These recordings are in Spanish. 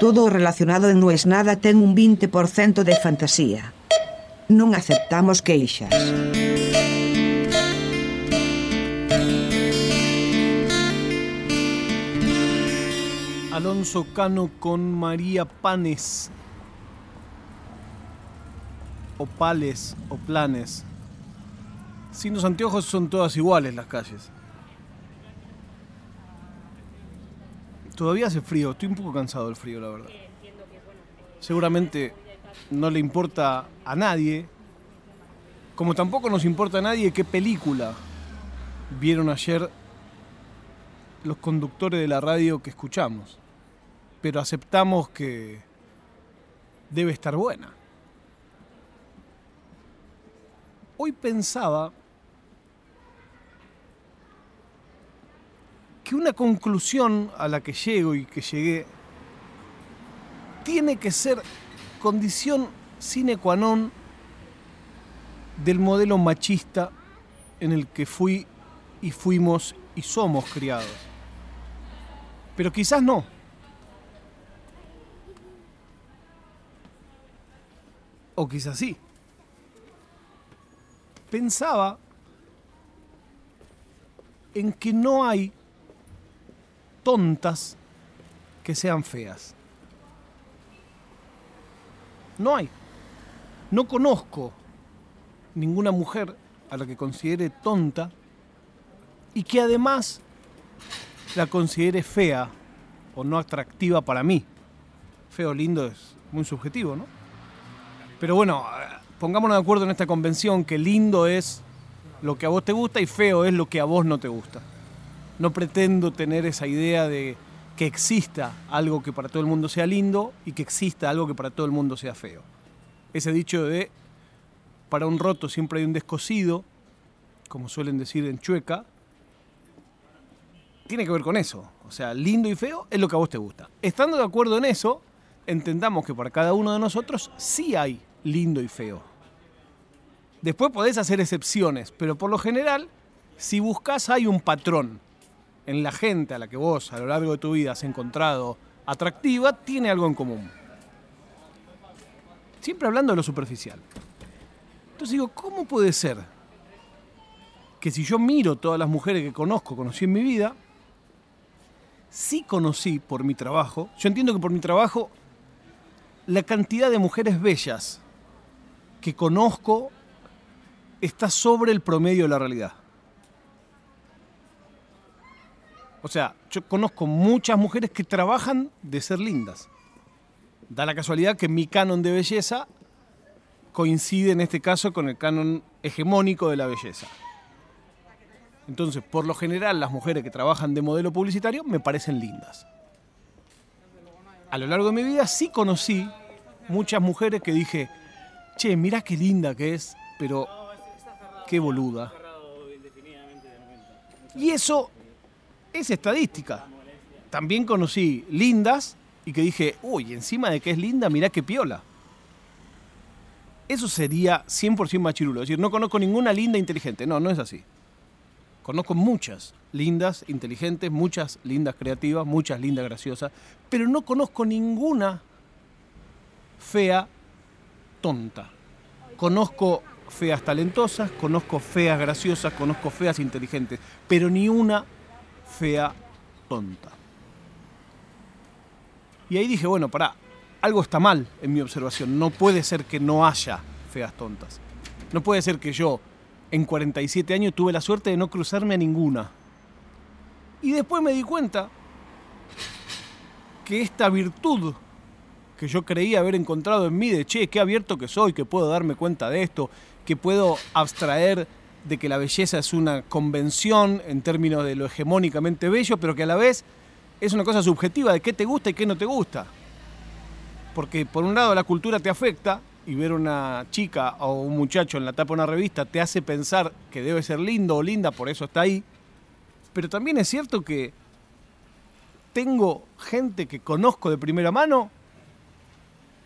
Todo relacionado en es nada ten un 20% de fantasía. Non aceptamos queixas. Alonso Cano con María Panes. O pales o planes. Sin los anteojos son todas iguales las calles. Todavía hace frío, estoy un poco cansado del frío, la verdad. Seguramente no le importa a nadie, como tampoco nos importa a nadie qué película vieron ayer los conductores de la radio que escuchamos. Pero aceptamos que debe estar buena. Hoy pensaba que una conclusión a la que llego y que llegué tiene que ser condición sine qua non del modelo machista en el que fui y fuimos y somos criados. Pero quizás no. O quizás sí. Pensaba en que no hay tontas que sean feas. No hay. No conozco ninguna mujer a la que considere tonta y que además la considere fea o no atractiva para mí. Feo, lindo es muy subjetivo, ¿no? Pero bueno, pongámonos de acuerdo en esta convención que lindo es lo que a vos te gusta y feo es lo que a vos no te gusta. No pretendo tener esa idea de que exista algo que para todo el mundo sea lindo y que exista algo que para todo el mundo sea feo. Ese dicho de para un roto siempre hay un descosido, como suelen decir en Chueca, tiene que ver con eso. O sea, lindo y feo es lo que a vos te gusta. Estando de acuerdo en eso, entendamos que para cada uno de nosotros sí hay lindo y feo. Después podés hacer excepciones, pero por lo general, si buscas hay un patrón en la gente a la que vos a lo largo de tu vida has encontrado atractiva, tiene algo en común. Siempre hablando de lo superficial. Entonces digo, ¿cómo puede ser que si yo miro todas las mujeres que conozco, conocí en mi vida, sí conocí por mi trabajo, yo entiendo que por mi trabajo la cantidad de mujeres bellas que conozco está sobre el promedio de la realidad. O sea, yo conozco muchas mujeres que trabajan de ser lindas. Da la casualidad que mi canon de belleza coincide en este caso con el canon hegemónico de la belleza. Entonces, por lo general, las mujeres que trabajan de modelo publicitario me parecen lindas. A lo largo de mi vida sí conocí muchas mujeres que dije, che, mirá qué linda que es, pero qué boluda. Y eso es estadística. También conocí lindas y que dije, uy, encima de que es linda, mirá qué piola. Eso sería 100% machirulo. Es decir, no conozco ninguna linda inteligente. No, no es así. Conozco muchas lindas, inteligentes, muchas lindas creativas, muchas lindas graciosas, pero no conozco ninguna fea tonta. Conozco feas talentosas, conozco feas graciosas, conozco feas inteligentes, pero ni una fea tonta. Y ahí dije, bueno, pará, algo está mal en mi observación. No puede ser que no haya feas tontas. No puede ser que yo, en 47 años, tuve la suerte de no cruzarme a ninguna. Y después me di cuenta que esta virtud que yo creía haber encontrado en mí de, che, qué abierto que soy, que puedo darme cuenta de esto, que puedo abstraer de que la belleza es una convención en términos de lo hegemónicamente bello, pero que a la vez es una cosa subjetiva de qué te gusta y qué no te gusta. Porque por un lado la cultura te afecta y ver una chica o un muchacho en la tapa de una revista te hace pensar que debe ser lindo o linda, por eso está ahí. Pero también es cierto que tengo gente que conozco de primera mano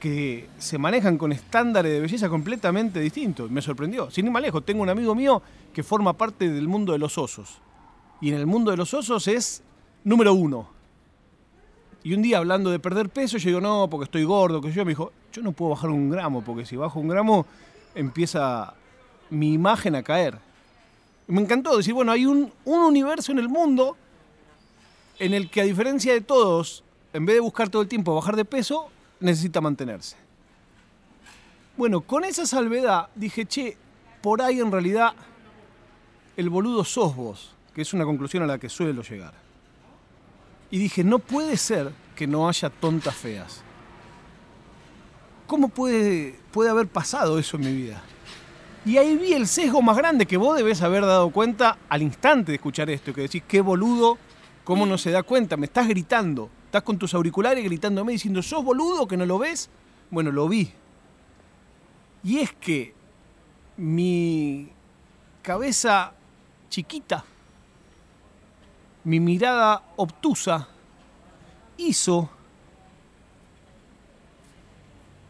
que se manejan con estándares de belleza completamente distintos. Me sorprendió. Sin ir más lejos, tengo un amigo mío que forma parte del mundo de los osos. Y en el mundo de los osos es número uno. Y un día hablando de perder peso, yo digo, no, porque estoy gordo, que yo me dijo, yo no puedo bajar un gramo, porque si bajo un gramo empieza mi imagen a caer. Me encantó decir, bueno, hay un universo en el mundo en el que a diferencia de todos, en vez de buscar todo el tiempo bajar de peso, necesita mantenerse. Bueno, con esa salvedad dije, che, por ahí en realidad el boludo sos vos, que es una conclusión a la que suelo llegar. Y dije, no puede ser que no haya tontas feas. ¿Cómo puede, puede haber pasado eso en mi vida? Y ahí vi el sesgo más grande que vos debes haber dado cuenta al instante de escuchar esto, que decís, qué boludo ¿Cómo no se da cuenta? Me estás gritando. Estás con tus auriculares gritándome diciendo, ¿sos boludo que no lo ves? Bueno, lo vi. Y es que mi cabeza chiquita, mi mirada obtusa, hizo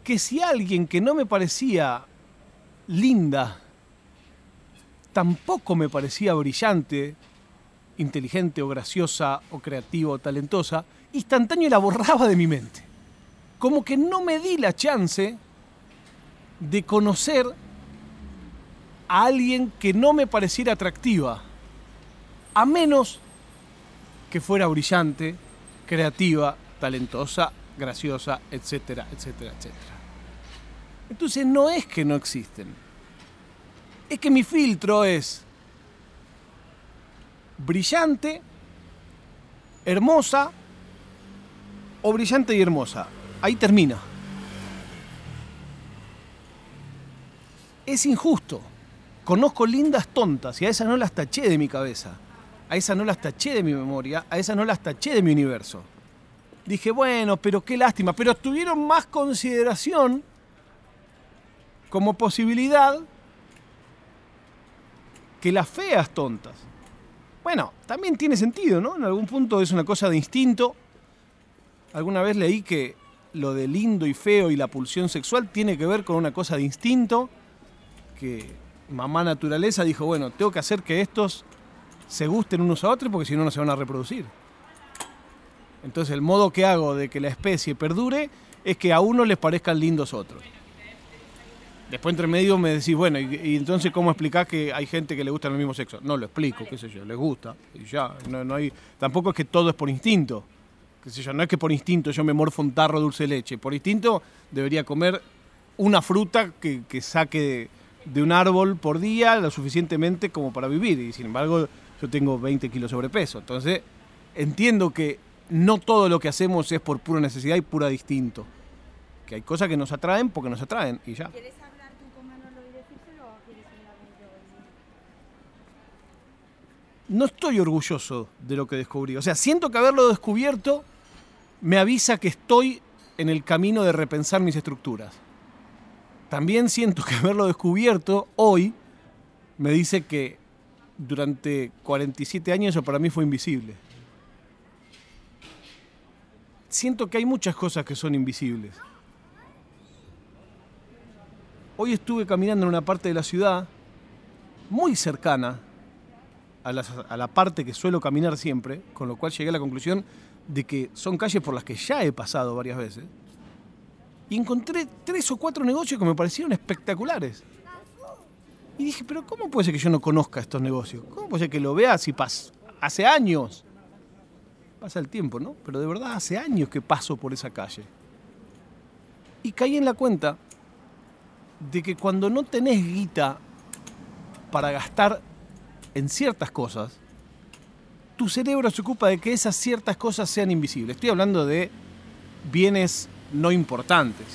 que si alguien que no me parecía linda, tampoco me parecía brillante, inteligente o graciosa o creativa o talentosa, instantáneo la borraba de mi mente. Como que no me di la chance de conocer a alguien que no me pareciera atractiva, a menos que fuera brillante, creativa, talentosa, graciosa, etcétera, etcétera, etcétera. Entonces no es que no existen, es que mi filtro es brillante, hermosa o brillante y hermosa. Ahí termina. Es injusto. Conozco lindas tontas y a esas no las taché de mi cabeza. A esas no las taché de mi memoria, a esas no las taché de mi universo. Dije, bueno, pero qué lástima, pero tuvieron más consideración como posibilidad que las feas tontas. Bueno, también tiene sentido, ¿no? En algún punto es una cosa de instinto. Alguna vez leí que lo de lindo y feo y la pulsión sexual tiene que ver con una cosa de instinto, que mamá naturaleza dijo, bueno, tengo que hacer que estos se gusten unos a otros porque si no, no se van a reproducir. Entonces el modo que hago de que la especie perdure es que a uno les parezcan lindos otros. Después entre medio me decís, bueno, y, entonces cómo explicás que hay gente que le gusta el mismo sexo? No lo explico, qué sé yo, les gusta. Y ya, no, hay. Tampoco es que todo es por instinto. Qué sé yo, no es que por instinto yo me morfo un tarro dulce leche. Por instinto debería comer una fruta que, saque de, un árbol por día lo suficientemente como para vivir. Y sin embargo, yo tengo 20 kilos sobrepeso. Entonces, entiendo que no todo lo que hacemos es por pura necesidad y pura distinto. Que hay cosas que nos atraen porque nos atraen y ya. No estoy orgulloso de lo que descubrí. O sea, siento que haberlo descubierto me avisa que estoy en el camino de repensar mis estructuras. También siento que haberlo descubierto hoy me dice que durante 47 años eso para mí fue invisible. Siento que hay muchas cosas que son invisibles. Hoy estuve caminando en una parte de la ciudad muy cercana a la, parte que suelo caminar siempre, con lo cual llegué a la conclusión de que son calles por las que ya he pasado varias veces. Y encontré tres o cuatro negocios que me parecieron espectaculares. Y dije, pero ¿cómo puede ser que yo no conozca estos negocios? ¿Cómo puede ser que lo vea si pasa? Hace años. Pasa el tiempo, ¿no? Pero de verdad hace años que paso por esa calle. Y caí en la cuenta de que cuando no tenés guita para gastar en ciertas cosas, tu cerebro se ocupa de que esas ciertas cosas sean invisibles. Estoy hablando de bienes no importantes.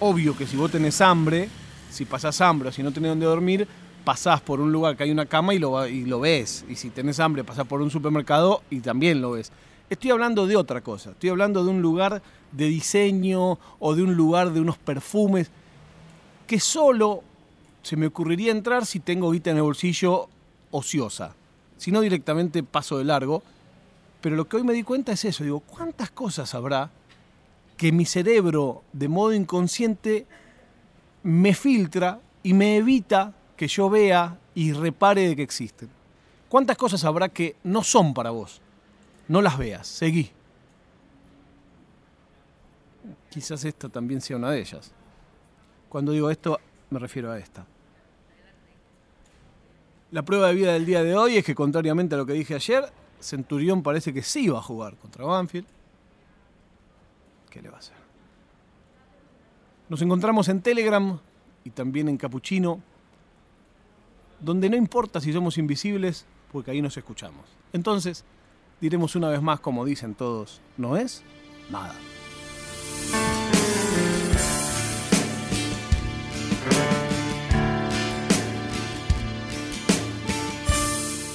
Obvio que si vos tenés hambre, si pasás hambre o si no tenés donde dormir, pasás por un lugar que hay una cama y lo, y lo ves. Y si tenés hambre, pasás por un supermercado y también lo ves. Estoy hablando de otra cosa. Estoy hablando de un lugar de diseño o de un lugar de unos perfumes que solo se me ocurriría entrar si tengo guita en el bolsillo ociosa, sino directamente paso de largo. Pero lo que hoy me di cuenta es eso, digo, ¿cuántas cosas habrá que mi cerebro de modo inconsciente me filtra y me evita que yo vea y repare de que existen? ¿Cuántas cosas habrá que no son para vos? No las veas, seguí. Quizás esta también sea una de ellas. Cuando digo esto, me refiero a esta. La prueba de vida del día de hoy es que, contrariamente a lo que dije ayer, Centurión parece que sí va a jugar contra Banfield. ¿Qué le va a hacer? Nos encontramos en Telegram y también en Capuchino, donde no importa si somos invisibles, porque ahí nos escuchamos. Entonces, diremos una vez más, como dicen todos, no es nada.